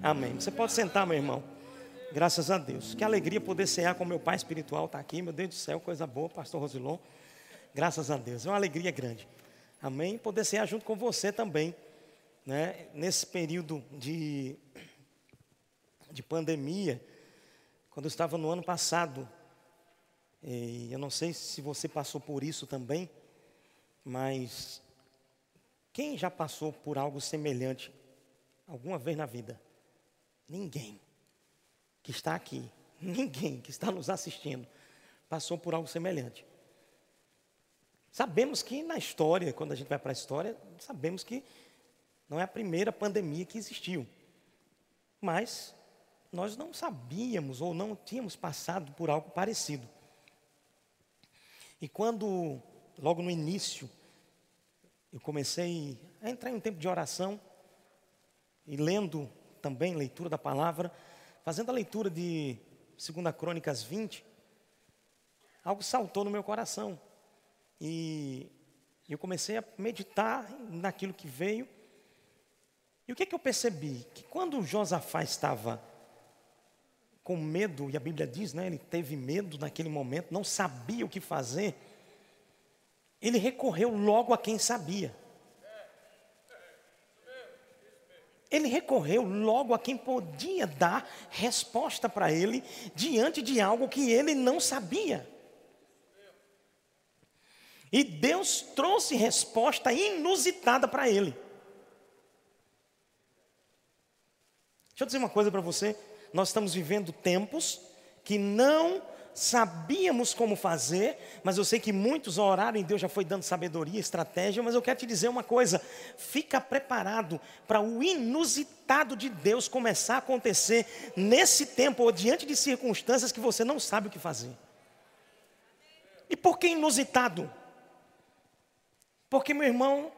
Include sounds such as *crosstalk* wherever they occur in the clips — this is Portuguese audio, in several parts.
Amém. Você pode sentar, meu irmão. Graças a Deus. Que alegria poder cear com meu pai espiritual está aqui. Meu Deus do céu, coisa boa, pastor Rosilon. Graças a Deus. É uma alegria grande. Amém. Poder cear junto com você também. Né? Nesse período de, de pandemia, quando eu estava no ano passado, e eu não sei se você passou por isso também, mas quem já passou por algo semelhante alguma vez na vida? Ninguém que está aqui, *laughs* ninguém que está nos assistindo passou por algo semelhante. Sabemos que na história, quando a gente vai para a história, sabemos que não é a primeira pandemia que existiu. Mas nós não sabíamos ou não tínhamos passado por algo parecido. E quando, logo no início, eu comecei a entrar em um tempo de oração e lendo também leitura da palavra, fazendo a leitura de 2 Crônicas 20, algo saltou no meu coração. E eu comecei a meditar naquilo que veio. E o que, é que eu percebi? Que quando Josafá estava com medo, e a Bíblia diz, né, ele teve medo naquele momento, não sabia o que fazer, ele recorreu logo a quem sabia. Ele recorreu logo a quem podia dar resposta para ele diante de algo que ele não sabia. E Deus trouxe resposta inusitada para ele. Deixa eu dizer uma coisa para você. Nós estamos vivendo tempos que não sabíamos como fazer, mas eu sei que muitos oraram e Deus já foi dando sabedoria, estratégia, mas eu quero te dizer uma coisa: fica preparado para o inusitado de Deus começar a acontecer nesse tempo ou diante de circunstâncias que você não sabe o que fazer. E por que inusitado? Porque, meu irmão,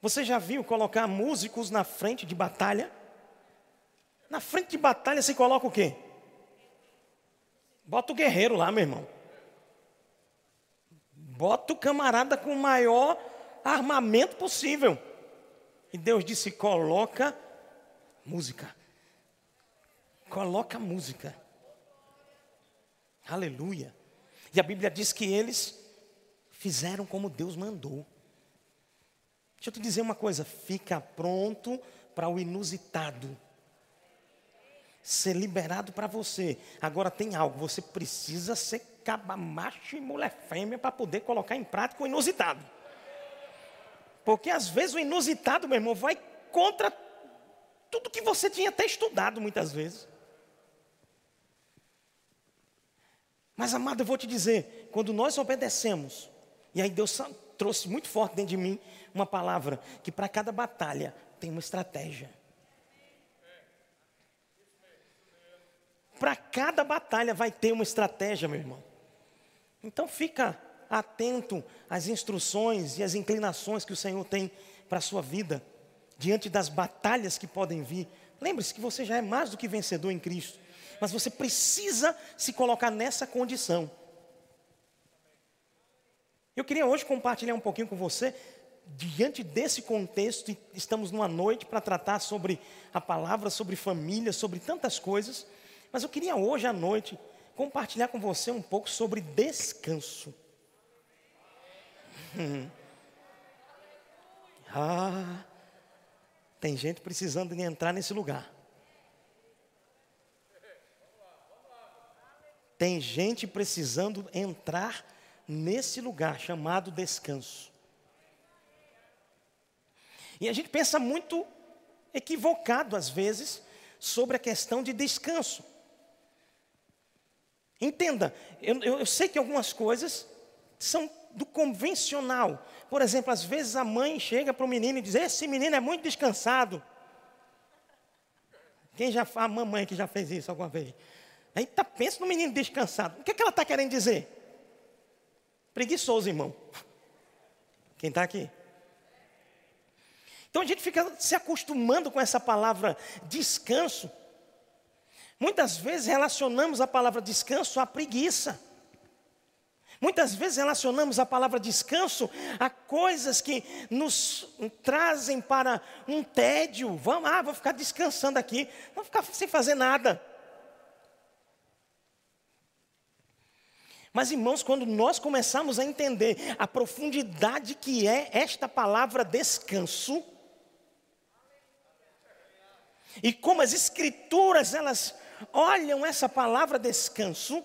você já viu colocar músicos na frente de batalha? Na frente de batalha se coloca o quê? Bota o guerreiro lá, meu irmão. Bota o camarada com o maior armamento possível. E Deus disse: coloca música. Coloca música. Aleluia. E a Bíblia diz que eles fizeram como Deus mandou. Deixa eu te dizer uma coisa: fica pronto para o inusitado ser liberado para você. Agora tem algo, você precisa ser caba macho e mulher fêmea para poder colocar em prática o inusitado. Porque às vezes o inusitado, meu irmão, vai contra tudo que você tinha até estudado muitas vezes. Mas amado, eu vou te dizer, quando nós obedecemos, e aí Deus trouxe muito forte dentro de mim uma palavra que para cada batalha tem uma estratégia. Para cada batalha vai ter uma estratégia, meu irmão. Então fica atento às instruções e às inclinações que o Senhor tem para a sua vida, diante das batalhas que podem vir. Lembre-se que você já é mais do que vencedor em Cristo, mas você precisa se colocar nessa condição. Eu queria hoje compartilhar um pouquinho com você, diante desse contexto, estamos numa noite para tratar sobre a palavra, sobre família, sobre tantas coisas. Mas eu queria hoje à noite compartilhar com você um pouco sobre descanso. *laughs* ah, tem gente precisando de entrar nesse lugar. Tem gente precisando entrar nesse lugar chamado descanso. E a gente pensa muito equivocado às vezes sobre a questão de descanso. Entenda, eu, eu, sei que algumas coisas são do convencional. Por exemplo, às vezes a mãe chega para o menino e diz: Esse menino é muito descansado. Quem já a mamãe que já fez isso alguma vez? Aí tá, pensa no menino descansado. O que, é que ela está querendo dizer? Preguiçoso, irmão. Quem está aqui? Então a gente fica se acostumando com essa palavra descanso. Muitas vezes relacionamos a palavra descanso à preguiça. Muitas vezes relacionamos a palavra descanso a coisas que nos trazem para um tédio. Vamos, ah, vou ficar descansando aqui, vou ficar sem fazer nada. Mas, irmãos, quando nós começamos a entender a profundidade que é esta palavra descanso, e como as escrituras elas olham essa palavra descanso,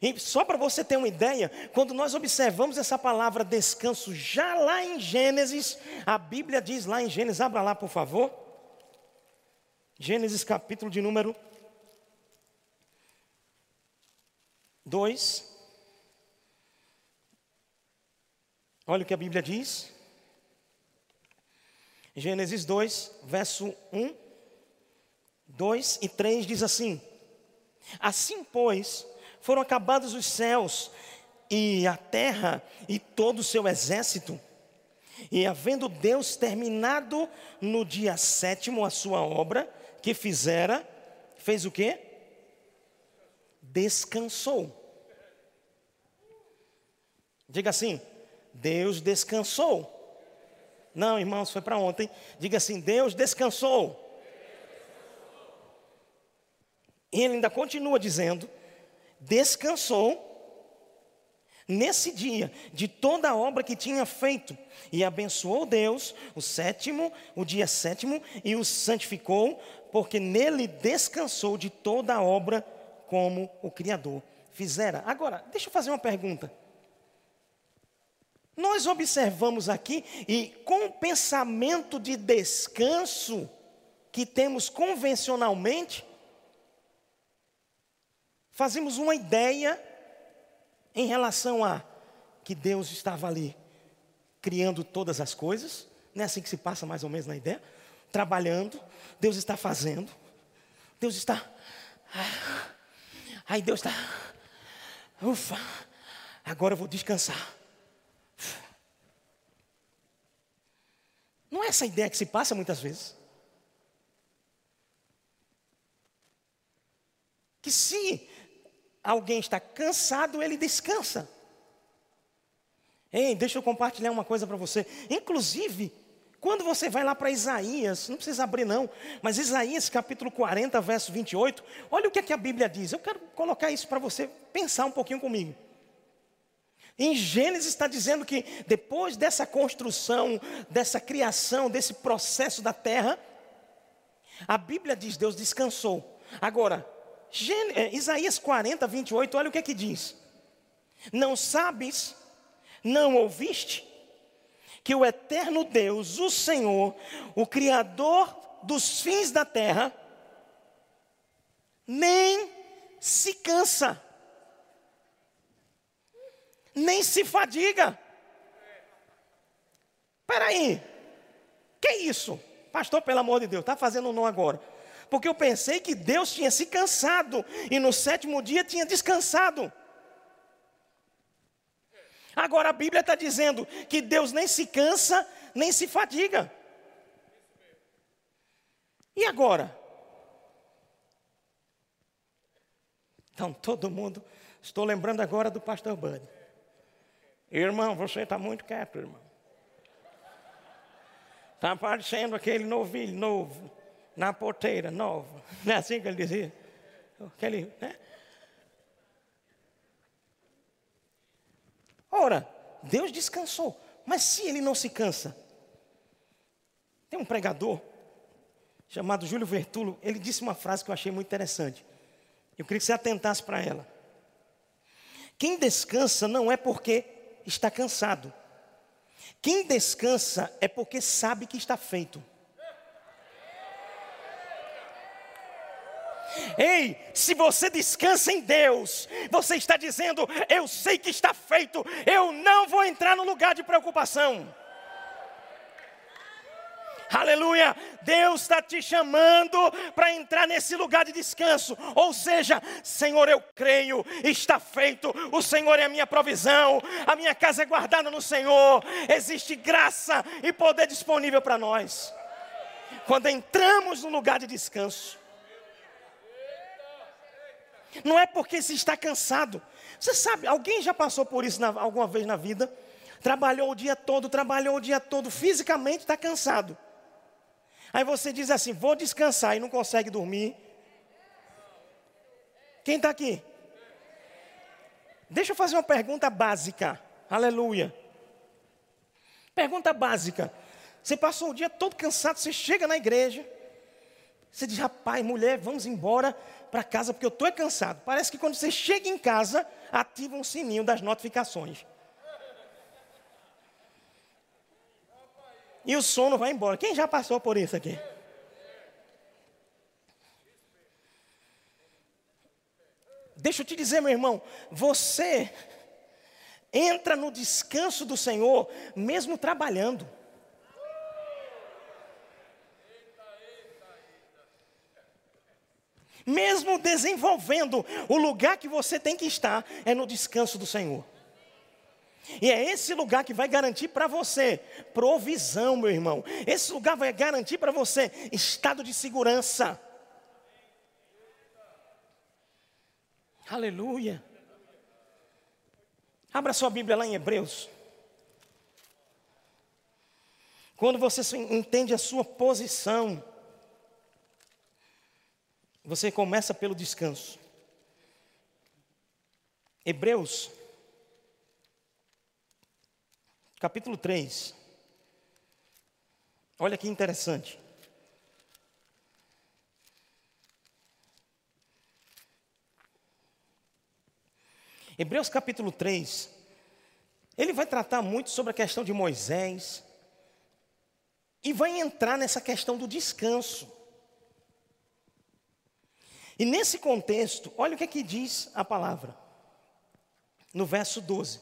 e só para você ter uma ideia, quando nós observamos essa palavra descanso já lá em Gênesis, a Bíblia diz lá em Gênesis, abra lá por favor. Gênesis capítulo de número 2. Olha o que a Bíblia diz. Gênesis 2, verso 1, 2 e 3 diz assim: Assim, pois, foram acabados os céus e a terra e todo o seu exército. E havendo Deus terminado no dia sétimo a sua obra que fizera, fez o quê? Descansou. Diga assim: Deus descansou. Não, irmãos, foi para ontem. Diga assim: Deus descansou. E ele ainda continua dizendo: descansou nesse dia de toda a obra que tinha feito e abençoou Deus o sétimo, o dia sétimo e o santificou, porque nele descansou de toda a obra como o Criador fizera. Agora, deixa eu fazer uma pergunta. Nós observamos aqui e com o pensamento de descanso que temos convencionalmente, fazemos uma ideia em relação a que Deus estava ali criando todas as coisas, não é assim que se passa mais ou menos na ideia? Trabalhando, Deus está fazendo, Deus está. Aí Deus está. Ufa, agora eu vou descansar. Não é essa ideia que se passa muitas vezes. Que se alguém está cansado, ele descansa. Ei, deixa eu compartilhar uma coisa para você. Inclusive, quando você vai lá para Isaías, não precisa abrir não, mas Isaías capítulo 40, verso 28, olha o que, é que a Bíblia diz. Eu quero colocar isso para você pensar um pouquinho comigo. Em Gênesis está dizendo que depois dessa construção, dessa criação, desse processo da terra, a Bíblia diz: Deus descansou. Agora, é, Isaías 40, 28, olha o que é que diz. Não sabes, não ouviste, que o eterno Deus, o Senhor, o Criador dos fins da terra, nem se cansa, nem se fadiga. Espera aí, que é isso? Pastor, pelo amor de Deus, está fazendo um não agora porque eu pensei que Deus tinha se cansado e no sétimo dia tinha descansado. Agora a Bíblia está dizendo que Deus nem se cansa, nem se fadiga. E agora? Então, todo mundo, estou lembrando agora do pastor Bud. Irmão, você está muito quieto, irmão. Está aparecendo aquele novilho novo na porteira nova. *laughs* Não é assim que ele dizia? Aquele, né? Ora, Deus descansou, mas se ele não se cansa? Tem um pregador chamado Júlio Vertulo, ele disse uma frase que eu achei muito interessante. Eu queria que você atentasse para ela. Quem descansa não é porque está cansado. Quem descansa é porque sabe que está feito. Ei, se você descansa em Deus, você está dizendo: Eu sei que está feito, eu não vou entrar no lugar de preocupação. Aleluia! Deus está te chamando para entrar nesse lugar de descanso. Ou seja, Senhor, eu creio, está feito. O Senhor é a minha provisão, a minha casa é guardada no Senhor. Existe graça e poder disponível para nós. Quando entramos no lugar de descanso, Não é porque se está cansado. Você sabe, alguém já passou por isso na, alguma vez na vida? Trabalhou o dia todo, trabalhou o dia todo, fisicamente está cansado. Aí você diz assim: vou descansar e não consegue dormir. Quem está aqui? Deixa eu fazer uma pergunta básica. Aleluia. Pergunta básica. Você passou o dia todo cansado, você chega na igreja, você diz, rapaz, mulher, vamos embora para casa, porque eu estou cansado. Parece que quando você chega em casa, ativa um sininho das notificações. E o sono vai embora. Quem já passou por isso aqui? Deixa eu te dizer, meu irmão, você entra no descanso do Senhor mesmo trabalhando. Mesmo desenvolvendo, o lugar que você tem que estar é no descanso do Senhor. E é esse lugar que vai garantir para você provisão, meu irmão. Esse lugar vai garantir para você estado de segurança. Aleluia. Abra sua Bíblia lá em Hebreus. Quando você entende a sua posição, você começa pelo descanso. Hebreus, capítulo 3. Olha que interessante. Hebreus capítulo 3, ele vai tratar muito sobre a questão de Moisés e vai entrar nessa questão do descanso. E nesse contexto, olha o que é que diz a palavra. No verso 12.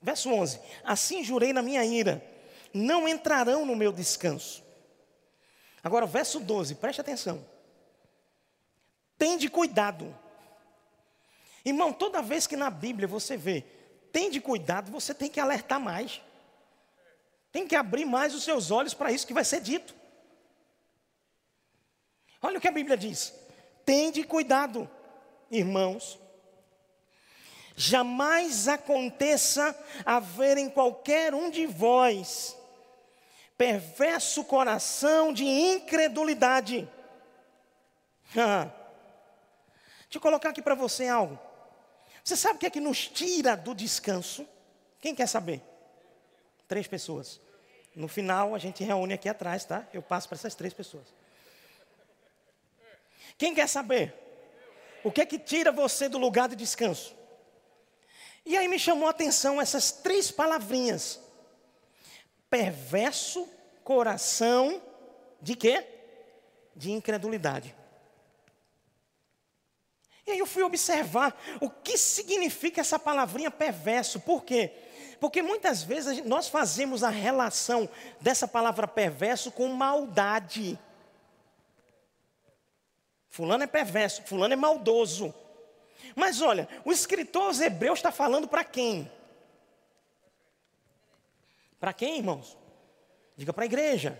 Verso 11: Assim jurei na minha ira, não entrarão no meu descanso. Agora, verso 12, preste atenção. Tende cuidado Irmão, toda vez que na Bíblia você vê, tem de cuidado, você tem que alertar mais. Tem que abrir mais os seus olhos para isso que vai ser dito. Olha o que a Bíblia diz: tem de cuidado, irmãos. Jamais aconteça haver em qualquer um de vós perverso coração de incredulidade. *laughs* Deixa eu colocar aqui para você algo. Você sabe o que é que nos tira do descanso? Quem quer saber? Três pessoas. No final, a gente reúne aqui atrás, tá? Eu passo para essas três pessoas. Quem quer saber? O que é que tira você do lugar de descanso? E aí me chamou a atenção essas três palavrinhas: perverso coração de quê? De incredulidade. E aí eu fui observar o que significa essa palavrinha perverso. Por quê? Porque muitas vezes nós fazemos a relação dessa palavra perverso com maldade. Fulano é perverso, fulano é maldoso. Mas olha, o escritor aos Hebreus está falando para quem? Para quem, irmãos? Diga para a igreja.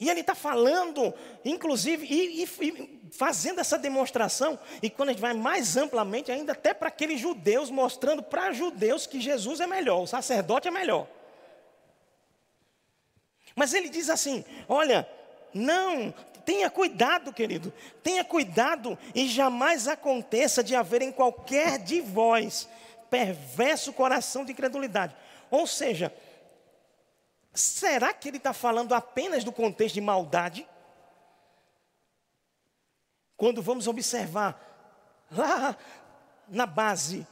E ele está falando, inclusive, e, e, e, fazendo essa demonstração, e quando a gente vai mais amplamente, ainda até para aqueles judeus, mostrando para judeus que Jesus é melhor, o sacerdote é melhor. Mas ele diz assim: olha, não, tenha cuidado, querido, tenha cuidado, e jamais aconteça de haver em qualquer de vós perverso coração de incredulidade. Ou seja, Será que ele está falando apenas do contexto de maldade? Quando vamos observar lá na base,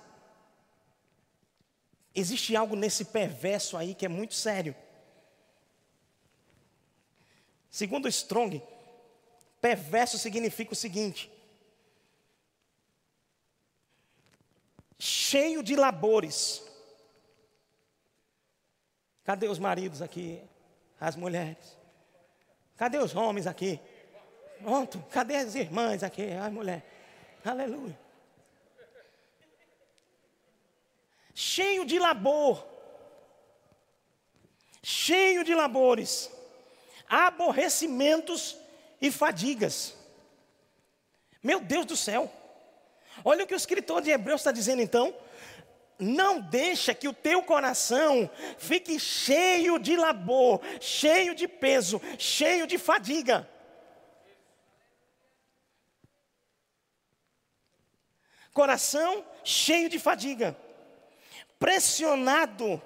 existe algo nesse perverso aí que é muito sério. Segundo Strong, perverso significa o seguinte: cheio de labores Cadê os maridos aqui? As mulheres? Cadê os homens aqui? Pronto. Cadê as irmãs aqui? As mulheres. Aleluia. Cheio de labor. Cheio de labores. Aborrecimentos e fadigas. Meu Deus do céu. Olha o que o escritor de Hebreus está dizendo então. Não deixa que o teu coração fique cheio de labor, cheio de peso, cheio de fadiga. Coração cheio de fadiga, pressionado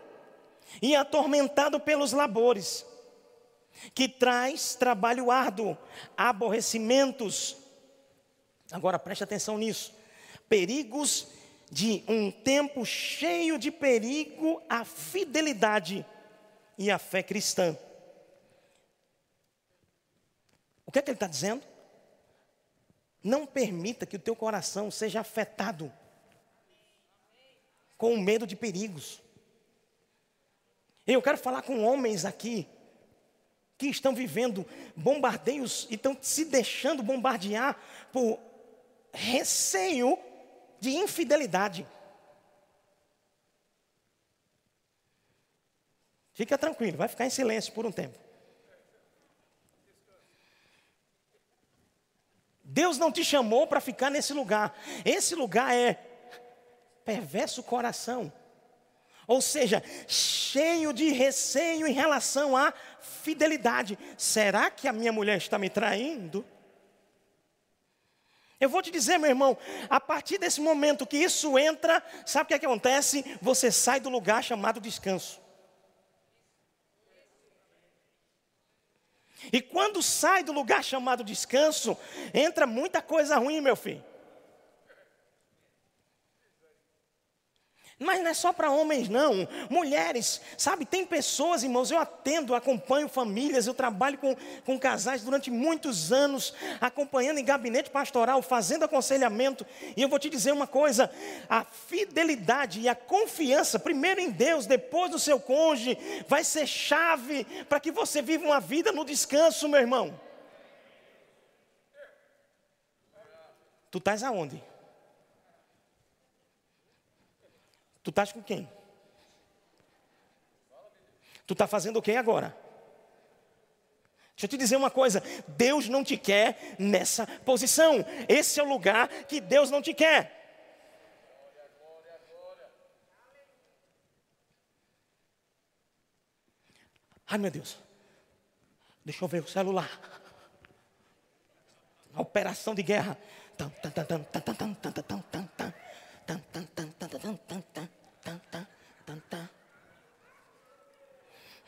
e atormentado pelos labores, que traz trabalho árduo, aborrecimentos. Agora preste atenção nisso. Perigos de um tempo cheio de perigo à fidelidade e à fé cristã. O que é que ele está dizendo? Não permita que o teu coração seja afetado com o medo de perigos. Eu quero falar com homens aqui que estão vivendo bombardeios e estão se deixando bombardear por receio de infidelidade. Fica tranquilo, vai ficar em silêncio por um tempo. Deus não te chamou para ficar nesse lugar. Esse lugar é perverso coração. Ou seja, cheio de receio em relação à fidelidade. Será que a minha mulher está me traindo? Eu vou te dizer, meu irmão, a partir desse momento que isso entra, sabe o que, é que acontece? Você sai do lugar chamado descanso. E quando sai do lugar chamado descanso, entra muita coisa ruim, meu filho. Mas não é só para homens, não. Mulheres, sabe, tem pessoas, irmãos, eu atendo, acompanho famílias, eu trabalho com, com casais durante muitos anos, acompanhando em gabinete pastoral, fazendo aconselhamento. E eu vou te dizer uma coisa: a fidelidade e a confiança, primeiro em Deus, depois no seu cônjuge, vai ser chave para que você viva uma vida no descanso, meu irmão. Tu estás aonde? Tu estás com quem? Tu está fazendo o que agora? Deixa eu te dizer uma coisa: Deus não te quer nessa posição. Esse é o lugar que Deus não te quer. Ai meu Deus, deixa eu ver o celular. Operação de guerra. Tan, tan, tan, tan, tan, tan, tan, tan, tan, tan. Tan, tan, tan, tan, tan, tan, tan tan, tan, tan.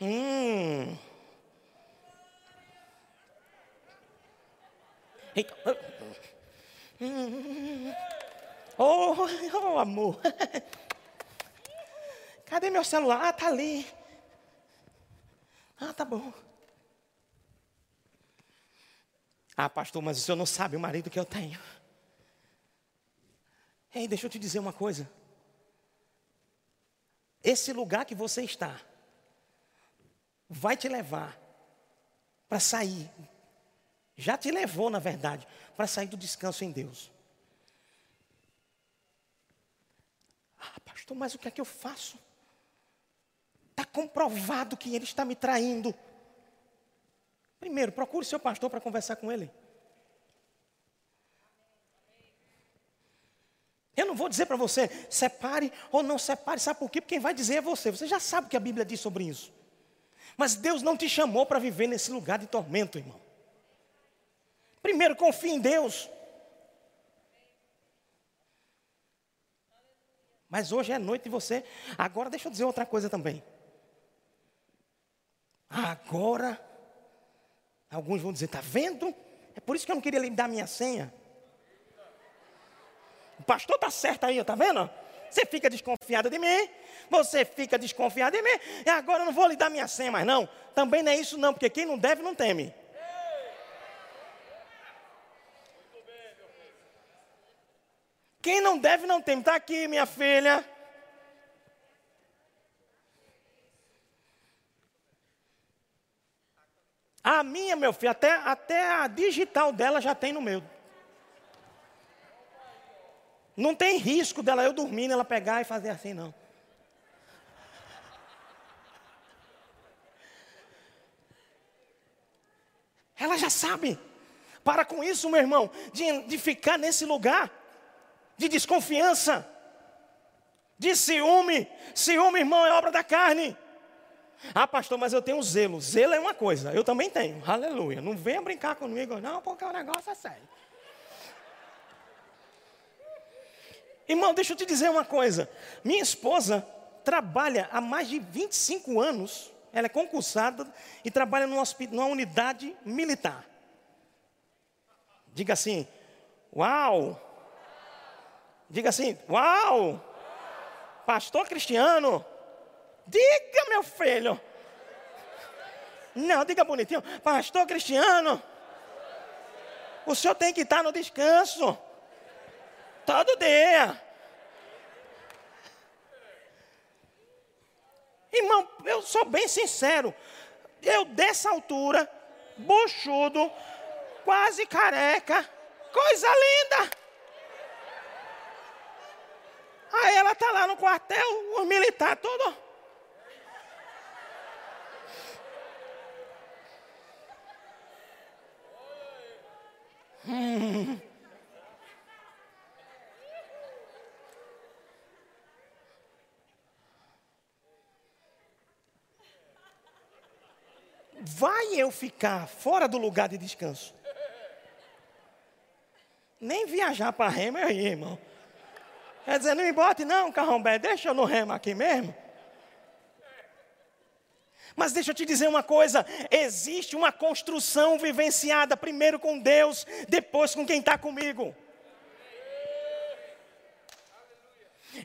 Hum. Eita. Hum. Oh, oh, amor. Cadê meu celular? Ah, tá ali. Ah, tá bom. Ah, pastor, mas o senhor não sabe o marido que eu tenho. Ei, deixa eu te dizer uma coisa. Esse lugar que você está vai te levar para sair. Já te levou, na verdade, para sair do descanso em Deus. Ah, pastor, mas o que é que eu faço? Está comprovado que ele está me traindo. Primeiro, procure seu pastor para conversar com ele. Eu não vou dizer para você, separe ou não separe, sabe por quê? Porque quem vai dizer é você. Você já sabe o que a Bíblia diz sobre isso. Mas Deus não te chamou para viver nesse lugar de tormento, irmão. Primeiro, confie em Deus. Mas hoje é noite de você. Agora, deixa eu dizer outra coisa também. Agora, alguns vão dizer: está vendo? É por isso que eu não queria lhe dar minha senha. O pastor está certo aí, está vendo? Você fica desconfiado de mim, você fica desconfiado de mim, e agora eu não vou lhe dar minha senha mais não. Também não é isso não, porque quem não deve não teme. Quem não deve não teme. Está aqui, minha filha. A minha, meu filho, até, até a digital dela já tem no meu. Não tem risco dela eu dormindo, ela pegar e fazer assim, não. Ela já sabe. Para com isso, meu irmão, de, de ficar nesse lugar de desconfiança, de ciúme. Ciúme, irmão, é obra da carne. Ah, pastor, mas eu tenho zelo. Zelo é uma coisa, eu também tenho. Aleluia. Não venha brincar comigo, não, porque o negócio é sério. Irmão, deixa eu te dizer uma coisa. Minha esposa trabalha há mais de 25 anos. Ela é concursada e trabalha numa, numa unidade militar. Diga assim: Uau! Diga assim: Uau! Pastor Cristiano, diga, meu filho. Não, diga bonitinho. Pastor Cristiano, o senhor tem que estar no descanso. Todo dia. Irmão, eu sou bem sincero. Eu dessa altura, buchudo, quase careca, coisa linda. Aí ela está lá no quartel, o militar todo. Hum. Vai eu ficar fora do lugar de descanso? Nem viajar para Rema eu irmão. Quer dizer, não me bote não, carrombé, deixa eu no remo aqui mesmo. Mas deixa eu te dizer uma coisa: existe uma construção vivenciada primeiro com Deus, depois com quem está comigo.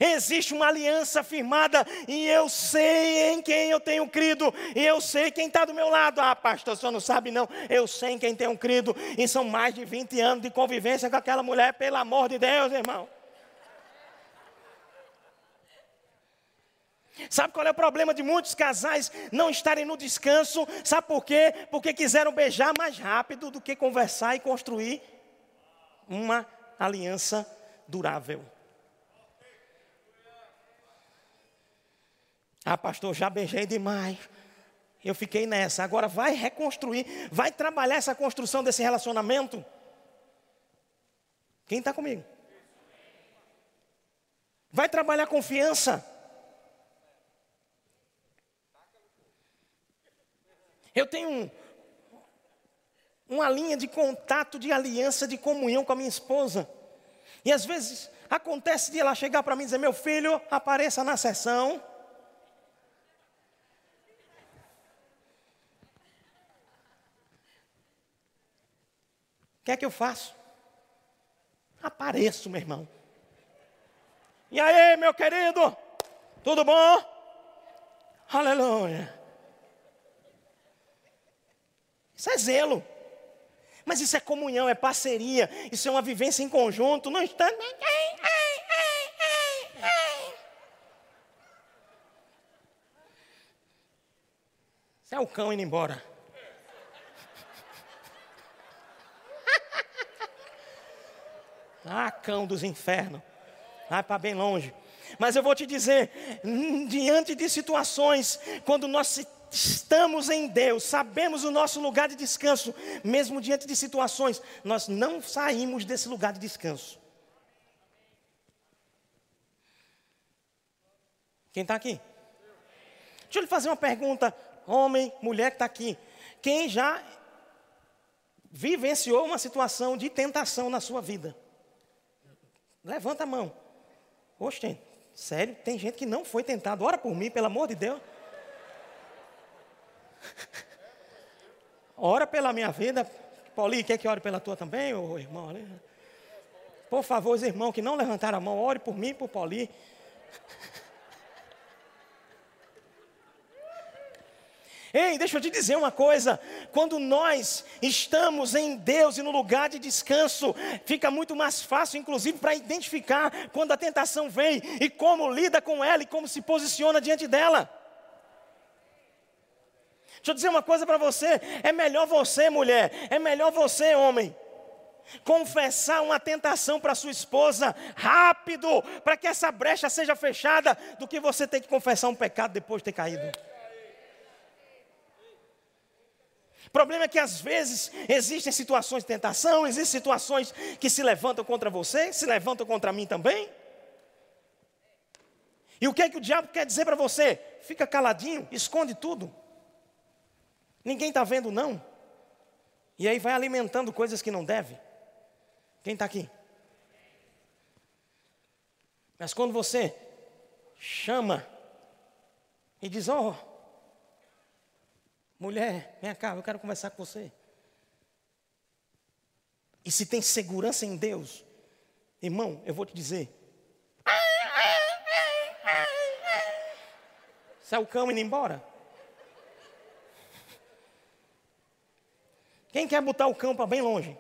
Existe uma aliança firmada e eu sei em quem eu tenho crido, e eu sei quem está do meu lado. Ah, pastor, o senhor não sabe não. Eu sei em quem tenho crido, e são mais de 20 anos de convivência com aquela mulher, pelo amor de Deus, irmão. Sabe qual é o problema de muitos casais não estarem no descanso? Sabe por quê? Porque quiseram beijar mais rápido do que conversar e construir uma aliança durável. Ah, pastor, já beijei demais. Eu fiquei nessa. Agora vai reconstruir, vai trabalhar essa construção desse relacionamento. Quem está comigo? Vai trabalhar confiança. Eu tenho um, uma linha de contato, de aliança, de comunhão com a minha esposa. E às vezes acontece de ela chegar para mim e dizer: Meu filho, apareça na sessão. Que é que eu faço? Apareço, meu irmão. E aí, meu querido? Tudo bom? Aleluia. Isso é zelo. Mas isso é comunhão, é parceria, isso é uma vivência em conjunto, não está. Isso é o cão indo embora. Ah, cão dos infernos. Vai para bem longe. Mas eu vou te dizer, hum, diante de situações, quando nós estamos em Deus, sabemos o nosso lugar de descanso, mesmo diante de situações, nós não saímos desse lugar de descanso. Quem está aqui? Deixa eu lhe fazer uma pergunta, homem, mulher que está aqui. Quem já vivenciou uma situação de tentação na sua vida? Levanta a mão. Oxe, sério, tem gente que não foi tentado. Ora por mim, pelo amor de Deus. *laughs* Ora pela minha vida. Paulinho, quer que ore pela tua também, ô irmão? Por favor, os irmãos que não levantaram a mão, ore por mim por Paulinho. *laughs* Ei, deixa eu te dizer uma coisa: quando nós estamos em Deus e no lugar de descanso, fica muito mais fácil, inclusive, para identificar quando a tentação vem e como lida com ela e como se posiciona diante dela. Deixa eu dizer uma coisa para você: é melhor você, mulher, é melhor você, homem, confessar uma tentação para sua esposa rápido, para que essa brecha seja fechada, do que você ter que confessar um pecado depois de ter caído. Problema é que às vezes existem situações de tentação, existem situações que se levantam contra você, se levantam contra mim também. E o que é que o diabo quer dizer para você? Fica caladinho, esconde tudo. Ninguém está vendo, não. E aí vai alimentando coisas que não deve. Quem está aqui? Mas quando você chama e diz: oh, mulher, vem cá, eu quero conversar com você. E se tem segurança em Deus, irmão, eu vou te dizer. Sai o cão indo embora. Quem quer botar o cão para bem longe?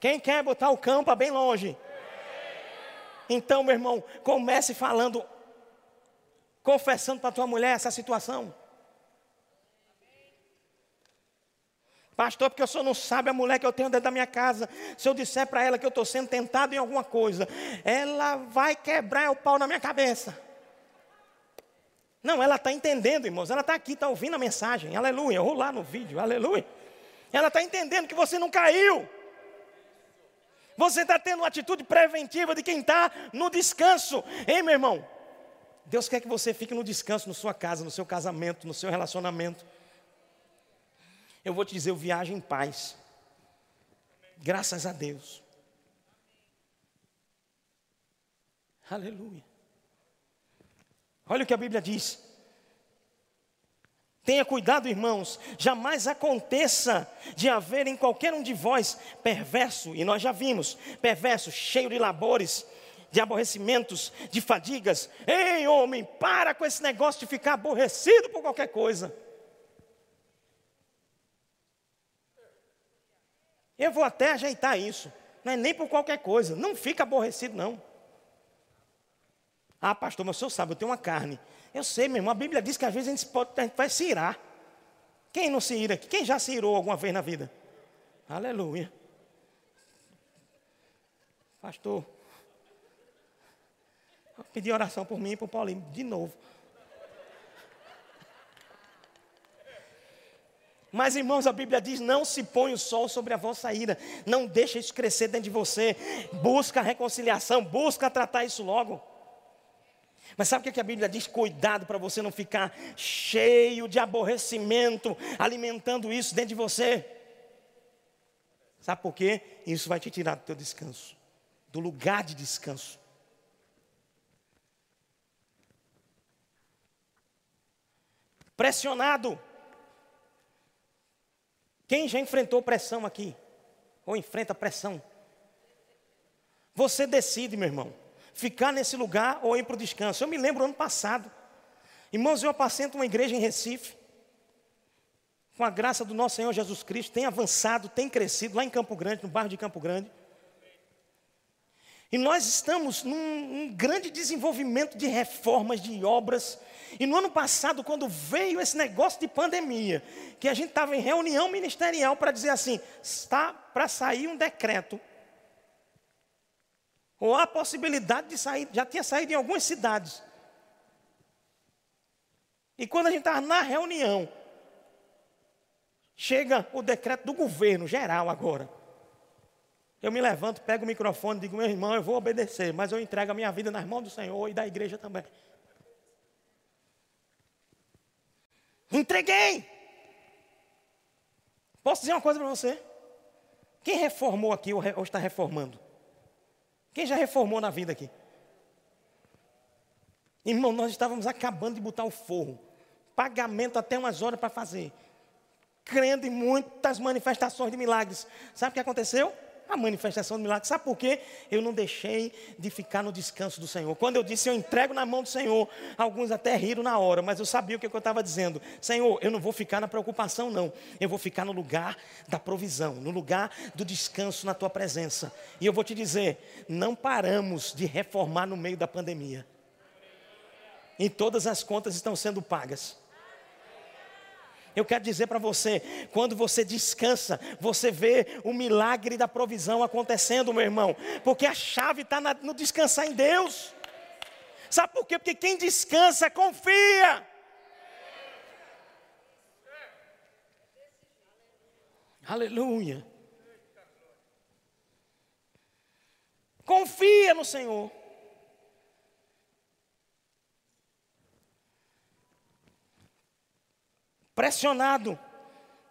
Quem quer botar o cão para bem longe? Então, meu irmão, comece falando, confessando para tua mulher essa situação. Pastor, porque o senhor não sabe a mulher que eu tenho dentro da minha casa. Se eu disser para ela que eu estou sendo tentado em alguma coisa, ela vai quebrar o pau na minha cabeça. Não, ela está entendendo, irmãos. Ela está aqui, está ouvindo a mensagem. Aleluia. Ou lá no vídeo, aleluia. Ela está entendendo que você não caiu. Você está tendo uma atitude preventiva de quem está no descanso. Ei, meu irmão. Deus quer que você fique no descanso, na sua casa, no seu casamento, no seu relacionamento. Eu vou te dizer, eu viajo em paz. Graças a Deus. Aleluia. Olha o que a Bíblia diz. Tenha cuidado, irmãos, jamais aconteça de haver em qualquer um de vós perverso, e nós já vimos, perverso, cheio de labores, de aborrecimentos, de fadigas. Ei, homem, para com esse negócio de ficar aborrecido por qualquer coisa. Eu vou até ajeitar isso, não é nem por qualquer coisa, não fica aborrecido, não. Ah, pastor, mas o senhor sabe, eu tenho uma carne. Eu sei, meu irmão, a Bíblia diz que às vezes a gente, pode, a gente vai se irar. Quem não se ira? Quem já se irou alguma vez na vida? Aleluia. Pastor, pedir oração por mim e por Paulinho, de novo. Mas, irmãos, a Bíblia diz: não se põe o sol sobre a vossa ira, não deixa isso crescer dentro de você. Busca a reconciliação, busca tratar isso logo. Mas sabe o que a Bíblia diz? Cuidado para você não ficar cheio de aborrecimento, alimentando isso dentro de você. Sabe por quê? Isso vai te tirar do teu descanso, do lugar de descanso. Pressionado. Quem já enfrentou pressão aqui? Ou enfrenta pressão? Você decide, meu irmão ficar nesse lugar ou ir para o descanso. Eu me lembro ano passado, irmãos, eu apacento uma igreja em Recife, com a graça do nosso Senhor Jesus Cristo, tem avançado, tem crescido lá em Campo Grande, no bairro de Campo Grande. E nós estamos num, num, grande desenvolvimento de reformas, de obras. E no ano passado, quando veio esse negócio de pandemia, que a gente estava em reunião ministerial para dizer assim: está para sair um decreto ou há possibilidade de sair, já tinha saído em algumas cidades. E quando a gente estava na reunião, chega o decreto do governo geral agora. Eu me levanto, pego o microfone digo, meu irmão, eu vou obedecer, mas eu entrego a minha vida nas mãos do Senhor e da igreja também. Entreguei! Posso dizer uma coisa para você? Quem reformou aqui ou está reformando? Quem já reformou na vida aqui? Irmão, nós estávamos acabando de botar o forro. Pagamento até umas horas para fazer. Crendo em muitas manifestações de milagres. Sabe o que aconteceu? A manifestação do milagre. Sabe por quê? Eu não deixei de ficar no descanso do Senhor. Quando eu disse eu entrego na mão do Senhor, alguns até riram na hora, mas eu sabia o que eu estava dizendo. Senhor, eu não vou ficar na preocupação, não. Eu vou ficar no lugar da provisão, no lugar do descanso na tua presença. E eu vou te dizer: não paramos de reformar no meio da pandemia. E todas as contas estão sendo pagas. Eu quero dizer para você, quando você descansa, você vê o milagre da provisão acontecendo, meu irmão, porque a chave está no descansar em Deus. Sabe por quê? Porque quem descansa confia. Aleluia. Confia no Senhor. Pressionado,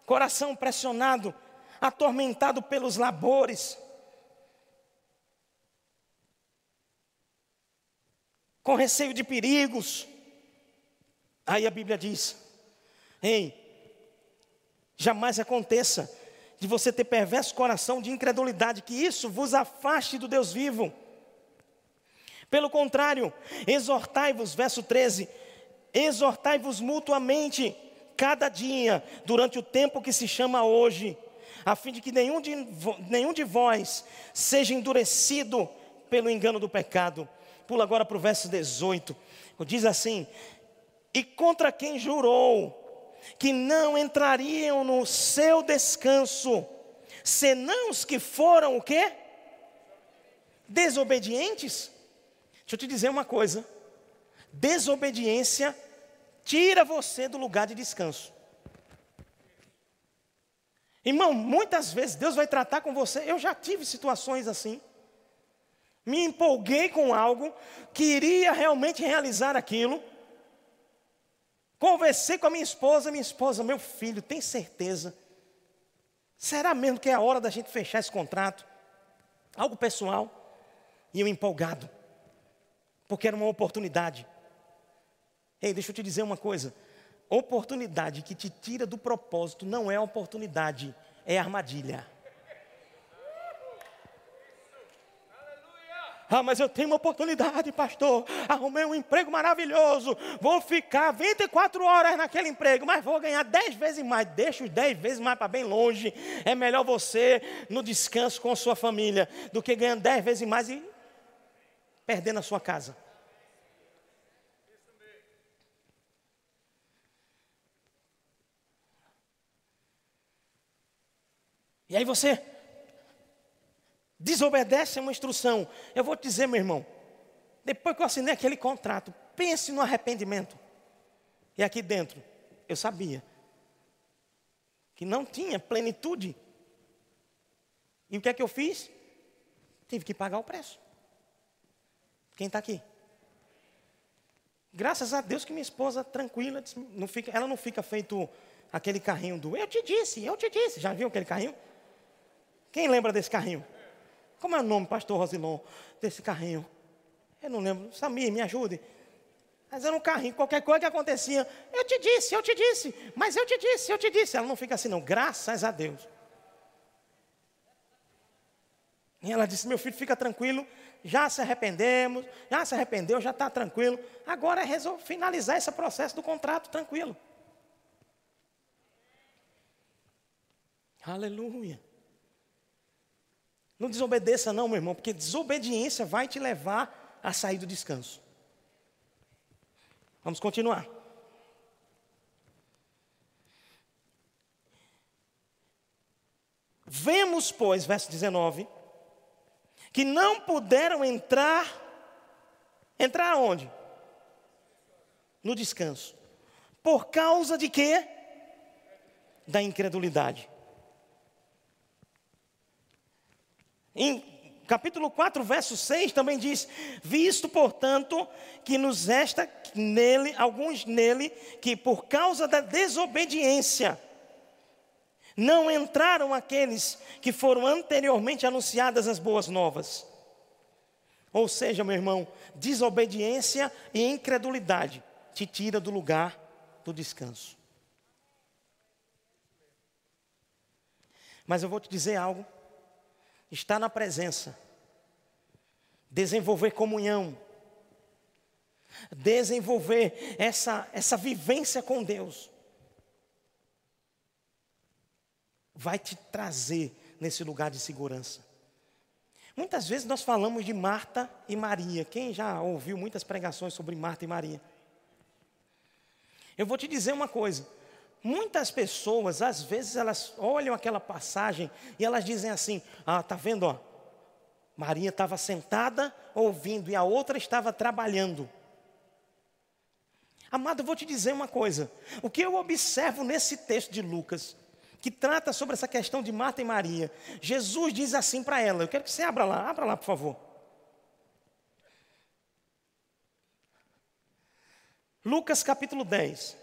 coração pressionado, atormentado pelos labores, com receio de perigos. Aí a Bíblia diz: Ei, jamais aconteça de você ter perverso coração de incredulidade, que isso vos afaste do Deus vivo. Pelo contrário, exortai-vos, verso 13: exortai-vos mutuamente cada dia, durante o tempo que se chama hoje, a fim de que nenhum de, nenhum de vós seja endurecido pelo engano do pecado. Pula agora para o verso 18. Diz assim: E contra quem jurou que não entrariam no seu descanso, senão os que foram o quê? Desobedientes. Deixa eu te dizer uma coisa. Desobediência tira você do lugar de descanso. Irmão, muitas vezes Deus vai tratar com você. Eu já tive situações assim. Me empolguei com algo, queria realmente realizar aquilo. Conversei com a minha esposa, minha esposa, meu filho, tem certeza? Será mesmo que é a hora da gente fechar esse contrato? Algo pessoal. E eu empolgado, porque era uma oportunidade. Ei, deixa eu te dizer uma coisa: oportunidade que te tira do propósito não é oportunidade, é armadilha. Ah, mas eu tenho uma oportunidade, pastor. Arrumei um emprego maravilhoso. Vou ficar 24 horas naquele emprego, mas vou ganhar 10 vezes mais. Deixa os 10 vezes mais para bem longe. É melhor você no descanso com sua família do que ganhando 10 vezes mais e perdendo a sua casa. E aí você desobedece a uma instrução. Eu vou te dizer, meu irmão, depois que eu assinei aquele contrato, pense no arrependimento. E aqui dentro, eu sabia que não tinha plenitude. E o que é que eu fiz? Tive que pagar o preço. Quem está aqui? Graças a Deus que minha esposa tranquila, não fica, ela não fica feito aquele carrinho do eu te disse, eu te disse. Já viu aquele carrinho? Quem lembra desse carrinho? Como é o nome, pastor Rosilon, desse carrinho? Eu não lembro. Samir, me ajude. Mas era um carrinho, qualquer coisa que acontecia. Eu te disse, eu te disse, mas eu te disse, eu te disse. Ela não fica assim, não. Graças a Deus. E ela disse: Meu filho, fica tranquilo. Já se arrependemos, já se arrependeu, já está tranquilo. Agora é finalizar esse processo do contrato tranquilo. Aleluia. Não desobedeça, não, meu irmão, porque desobediência vai te levar a sair do descanso. Vamos continuar. Vemos, pois, verso 19, que não puderam entrar, entrar onde? No descanso. Por causa de quê? Da incredulidade. Em capítulo 4, verso 6 também diz: Visto, portanto, que nos resta nele, alguns nele, que por causa da desobediência, não entraram aqueles que foram anteriormente anunciadas as boas novas. Ou seja, meu irmão, desobediência e incredulidade te tira do lugar do descanso. Mas eu vou te dizer algo estar na presença, desenvolver comunhão, desenvolver essa, essa vivência com Deus, vai te trazer nesse lugar de segurança. Muitas vezes nós falamos de Marta e Maria. Quem já ouviu muitas pregações sobre Marta e Maria? Eu vou te dizer uma coisa. Muitas pessoas, às vezes, elas olham aquela passagem e elas dizem assim: Ah, tá vendo? Ó, Maria estava sentada ouvindo e a outra estava trabalhando. Amado, eu vou te dizer uma coisa. O que eu observo nesse texto de Lucas, que trata sobre essa questão de Marta e Maria. Jesus diz assim para ela, eu quero que você abra lá, abra lá, por favor. Lucas capítulo 10.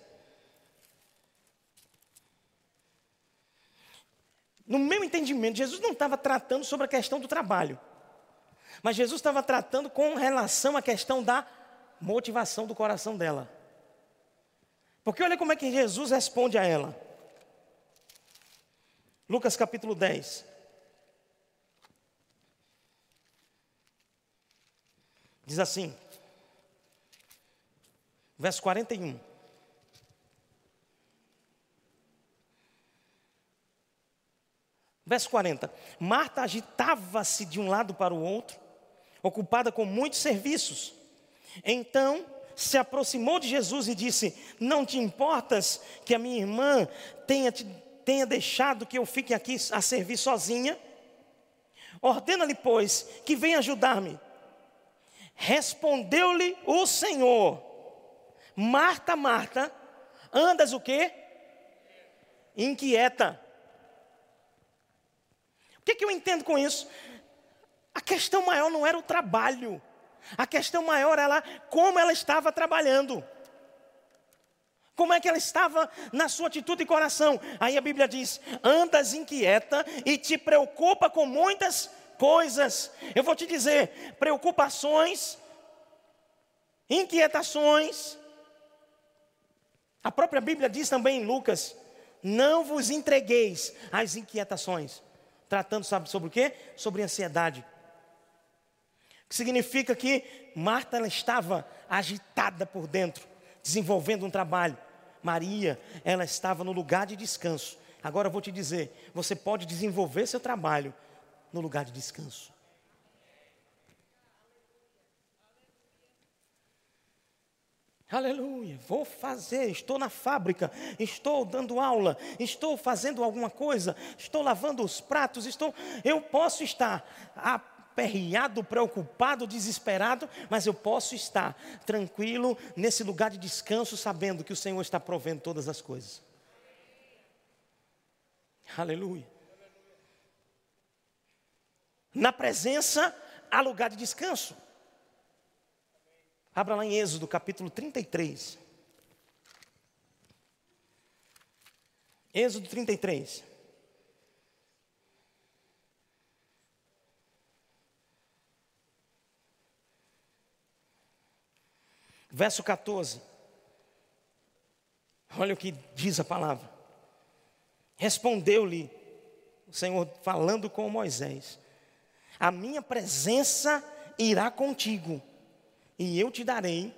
No meu entendimento, Jesus não estava tratando sobre a questão do trabalho, mas Jesus estava tratando com relação à questão da motivação do coração dela. Porque olha como é que Jesus responde a ela. Lucas capítulo 10. Diz assim, verso 41. Verso 40. Marta agitava-se de um lado para o outro, ocupada com muitos serviços. Então se aproximou de Jesus e disse: Não te importas que a minha irmã tenha, tenha deixado que eu fique aqui a servir sozinha? Ordena-lhe, pois, que venha ajudar-me. Respondeu-lhe o Senhor: Marta, Marta, andas o quê? Inquieta. O que, que eu entendo com isso? A questão maior não era o trabalho, a questão maior era como ela estava trabalhando. Como é que ela estava na sua atitude e coração? Aí a Bíblia diz: andas inquieta e te preocupa com muitas coisas. Eu vou te dizer: preocupações, inquietações. A própria Bíblia diz também em Lucas: não vos entregueis às inquietações tratando, sabe sobre o quê? Sobre ansiedade. Que significa que Marta ela estava agitada por dentro, desenvolvendo um trabalho. Maria, ela estava no lugar de descanso. Agora eu vou te dizer, você pode desenvolver seu trabalho no lugar de descanso. Aleluia, vou fazer, estou na fábrica, estou dando aula, estou fazendo alguma coisa, estou lavando os pratos, estou, eu posso estar aperreado, preocupado, desesperado, mas eu posso estar tranquilo nesse lugar de descanso, sabendo que o Senhor está provendo todas as coisas. Aleluia. Na presença há lugar de descanso. Abra lá em Êxodo capítulo 33. Êxodo 33. Verso 14. Olha o que diz a palavra. Respondeu-lhe o Senhor falando com Moisés: A minha presença irá contigo e eu te darei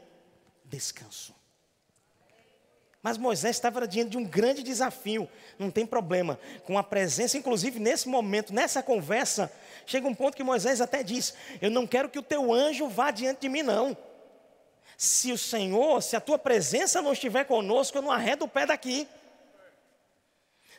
descanso. Mas Moisés estava diante de um grande desafio, não tem problema, com a presença, inclusive nesse momento, nessa conversa, chega um ponto que Moisés até diz: Eu não quero que o teu anjo vá diante de mim, não. Se o Senhor, se a tua presença não estiver conosco, eu não arredo o pé daqui.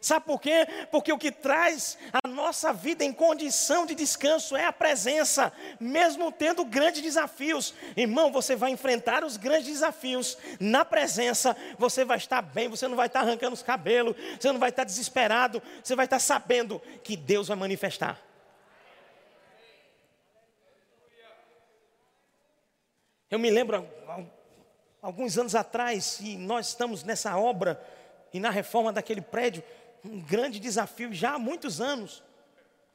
Sabe por quê? Porque o que traz a nossa vida em condição de descanso é a presença, mesmo tendo grandes desafios. Irmão, você vai enfrentar os grandes desafios na presença, você vai estar bem, você não vai estar arrancando os cabelos, você não vai estar desesperado, você vai estar sabendo que Deus vai manifestar. Eu me lembro, alguns anos atrás, e nós estamos nessa obra e na reforma daquele prédio, um grande desafio já há muitos anos.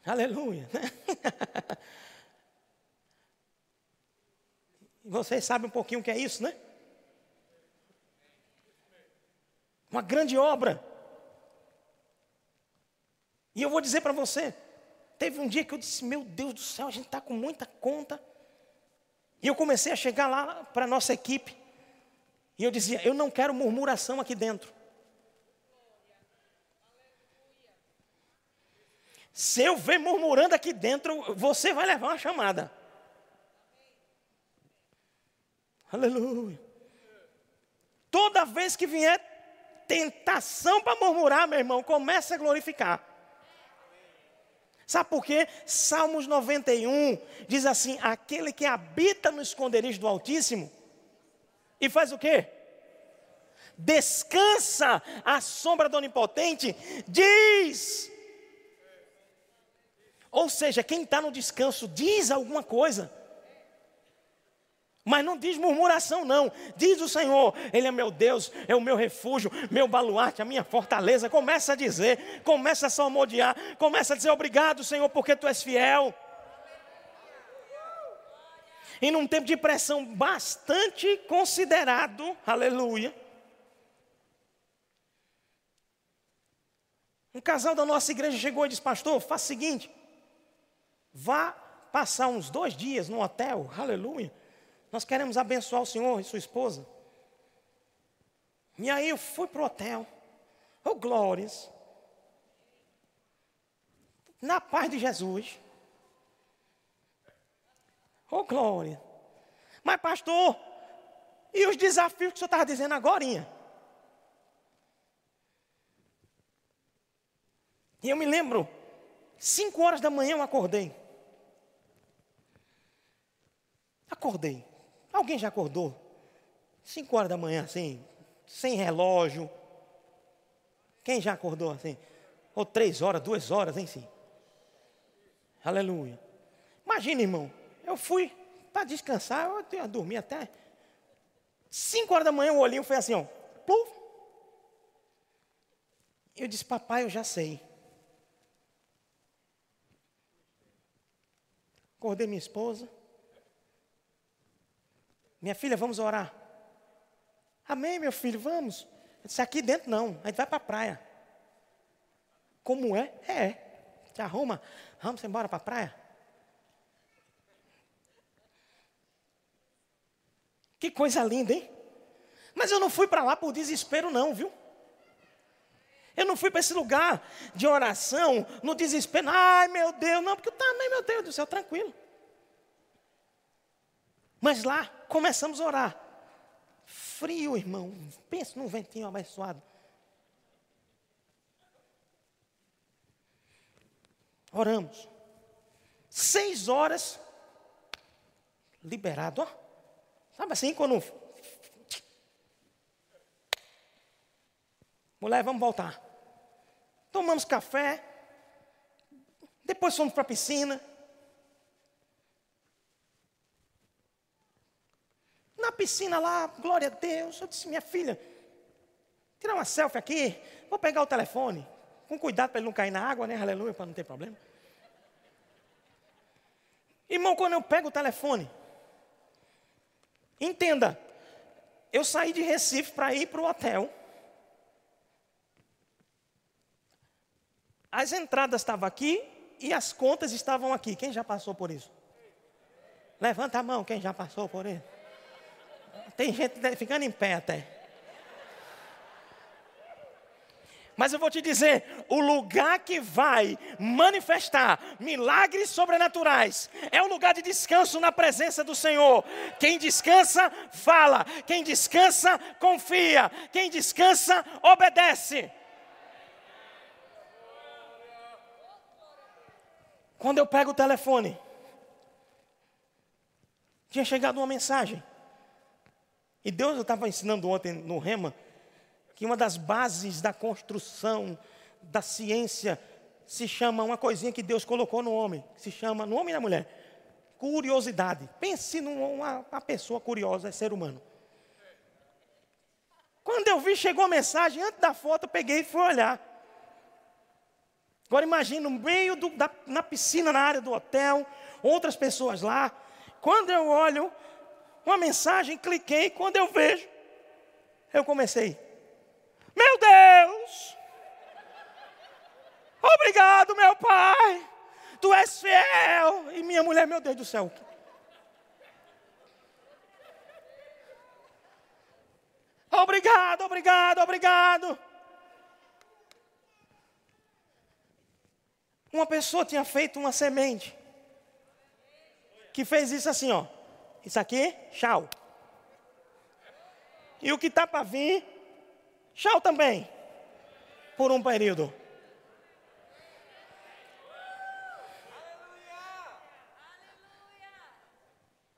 Aleluia. *laughs* Vocês sabem um pouquinho o que é isso, né? Uma grande obra. E eu vou dizer para você, teve um dia que eu disse, meu Deus do céu, a gente está com muita conta. E eu comecei a chegar lá para a nossa equipe. E eu dizia, eu não quero murmuração aqui dentro. Se eu ver murmurando aqui dentro, você vai levar uma chamada. Aleluia. Toda vez que vier tentação para murmurar, meu irmão, comece a glorificar. Sabe por quê? Salmos 91 diz assim: aquele que habita no esconderijo do Altíssimo e faz o quê? descansa à sombra do Onipotente, diz. Ou seja, quem está no descanso diz alguma coisa. Mas não diz murmuração, não. Diz o Senhor, Ele é meu Deus, é o meu refúgio, meu baluarte, a minha fortaleza. Começa a dizer, começa a salmodiar, começa a dizer obrigado, Senhor, porque Tu és fiel. E num tempo de pressão bastante considerado, aleluia, Um casal da nossa igreja chegou e disse: Pastor, faça o seguinte, vá passar uns dois dias no hotel, aleluia. Nós queremos abençoar o senhor e sua esposa. E aí eu fui para o hotel, oh glórias, na paz de Jesus. Oh glória. Mas pastor, e os desafios que o senhor estava dizendo agora? E eu me lembro, cinco horas da manhã eu acordei. Acordei. Alguém já acordou? Cinco horas da manhã, assim, sem relógio. Quem já acordou assim? Ou três horas, duas horas, enfim. Aleluia. Imagina, irmão, eu fui para descansar, eu ia dormir até. Cinco horas da manhã o olhinho foi assim, ó. Pluf. Eu disse, papai, eu já sei. Acordei minha esposa. Minha filha, vamos orar. Amém, meu filho, vamos. Eu disse, aqui dentro não, a gente vai para a praia. Como é? É. Te arruma, vamos embora para a praia. Que coisa linda, hein? Mas eu não fui para lá por desespero, não, viu? Eu não fui para esse lugar de oração, no desespero. Ai, meu Deus, não, porque também, meu Deus do céu, tranquilo. Mas lá começamos a orar. Frio, irmão. Pensa num ventinho abençoado. Oramos. Seis horas. Liberado, ó. Sabe assim, quando Mulher, vamos voltar. Tomamos café. Depois fomos para a piscina. Na piscina lá, glória a Deus. Eu disse, minha filha, tirar uma selfie aqui. Vou pegar o telefone. Com cuidado para ele não cair na água, né? Aleluia, para não ter problema. Irmão, quando eu pego o telefone, entenda, eu saí de Recife para ir para o hotel. As entradas estavam aqui e as contas estavam aqui. Quem já passou por isso? Levanta a mão, quem já passou por isso? Tem gente ficando em pé até. Mas eu vou te dizer: o lugar que vai manifestar milagres sobrenaturais é o lugar de descanso na presença do Senhor. Quem descansa, fala. Quem descansa, confia. Quem descansa, obedece. Quando eu pego o telefone, tinha chegado uma mensagem. E Deus, eu estava ensinando ontem no Rema, que uma das bases da construção, da ciência, se chama uma coisinha que Deus colocou no homem, que se chama, no homem e na mulher, curiosidade. Pense numa uma pessoa curiosa, é ser humano. Quando eu vi, chegou a mensagem, antes da foto, eu peguei e fui olhar. Agora imagine no meio do, da, na piscina, na área do hotel, outras pessoas lá. Quando eu olho uma mensagem, cliquei, quando eu vejo, eu comecei. Meu Deus! Obrigado, meu pai! Tu és fiel! E minha mulher, meu Deus do céu. Obrigado, obrigado, obrigado. Uma pessoa tinha feito uma semente. Que fez isso assim, ó. Isso aqui, tchau. E o que está para vir, tchau também. Por um período.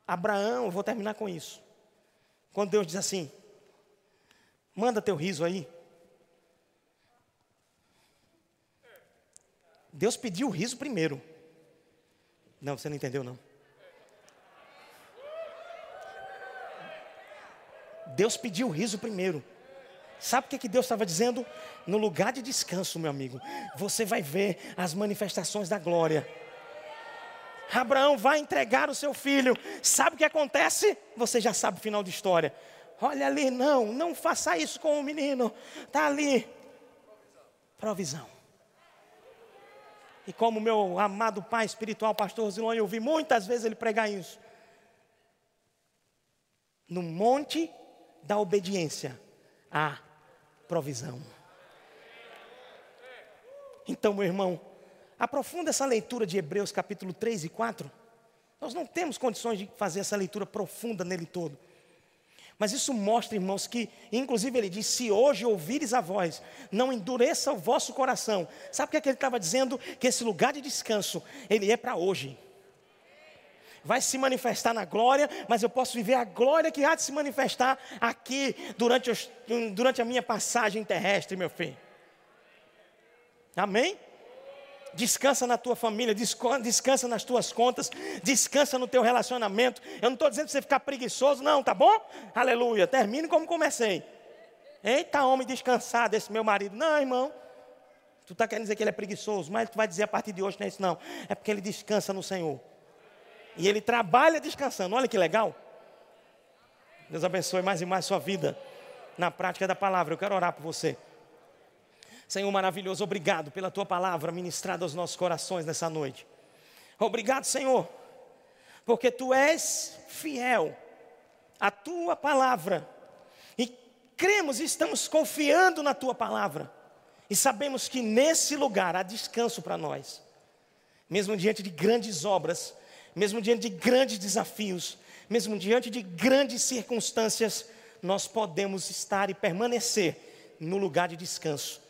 Abraão, eu vou terminar com isso. Quando Deus diz assim: Manda teu riso aí. Deus pediu o riso primeiro. Não, você não entendeu, não. Deus pediu o riso primeiro. Sabe o que, que Deus estava dizendo? No lugar de descanso, meu amigo, você vai ver as manifestações da glória. Abraão vai entregar o seu filho. Sabe o que acontece? Você já sabe o final da história. Olha ali, não, não faça isso com o menino. Está ali. Provisão. E como meu amado pai espiritual, pastor Zilon, eu ouvi muitas vezes ele pregar isso. No monte da obediência, há provisão. Então, meu irmão, aprofunda essa leitura de Hebreus capítulo 3 e 4. Nós não temos condições de fazer essa leitura profunda nele todo. Mas isso mostra, irmãos, que, inclusive, ele diz: se hoje ouvires a voz, não endureça o vosso coração. Sabe o que, é que ele estava dizendo? Que esse lugar de descanso, ele é para hoje. Vai se manifestar na glória, mas eu posso viver a glória que há de se manifestar aqui durante, os, durante a minha passagem terrestre, meu filho. Amém? descansa na tua família, descansa nas tuas contas, descansa no teu relacionamento. Eu não estou dizendo para você ficar preguiçoso, não, tá bom? Aleluia, termine como comecei. Eita, homem descansado desse meu marido. Não, irmão. Tu está querendo dizer que ele é preguiçoso, mas tu vai dizer a partir de hoje não é isso, não. É porque ele descansa no Senhor. E ele trabalha descansando. Olha que legal. Deus abençoe mais e mais sua vida na prática da palavra. Eu quero orar por você. Senhor maravilhoso, obrigado pela tua palavra ministrada aos nossos corações nessa noite. Obrigado, Senhor, porque tu és fiel à tua palavra e cremos e estamos confiando na tua palavra e sabemos que nesse lugar há descanso para nós, mesmo diante de grandes obras, mesmo diante de grandes desafios, mesmo diante de grandes circunstâncias, nós podemos estar e permanecer no lugar de descanso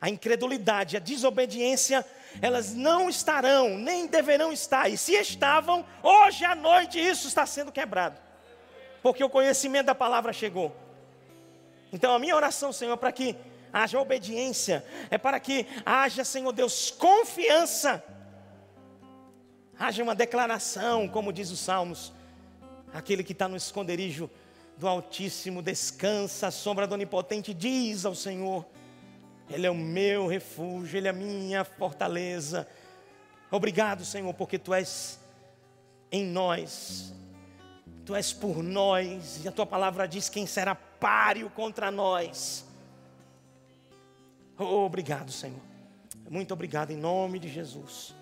a incredulidade, a desobediência, elas não estarão, nem deverão estar. E se estavam, hoje à noite isso está sendo quebrado. Porque o conhecimento da palavra chegou. Então a minha oração, Senhor, é para que haja obediência, é para que haja, Senhor Deus, confiança. Haja uma declaração, como diz os Salmos, aquele que está no esconderijo do Altíssimo descansa, a sombra do Onipotente diz ao Senhor: ele é o meu refúgio, Ele é a minha fortaleza. Obrigado, Senhor, porque Tu és em nós, Tu és por nós, e a Tua palavra diz: quem será páreo contra nós. Oh, obrigado, Senhor. Muito obrigado em nome de Jesus.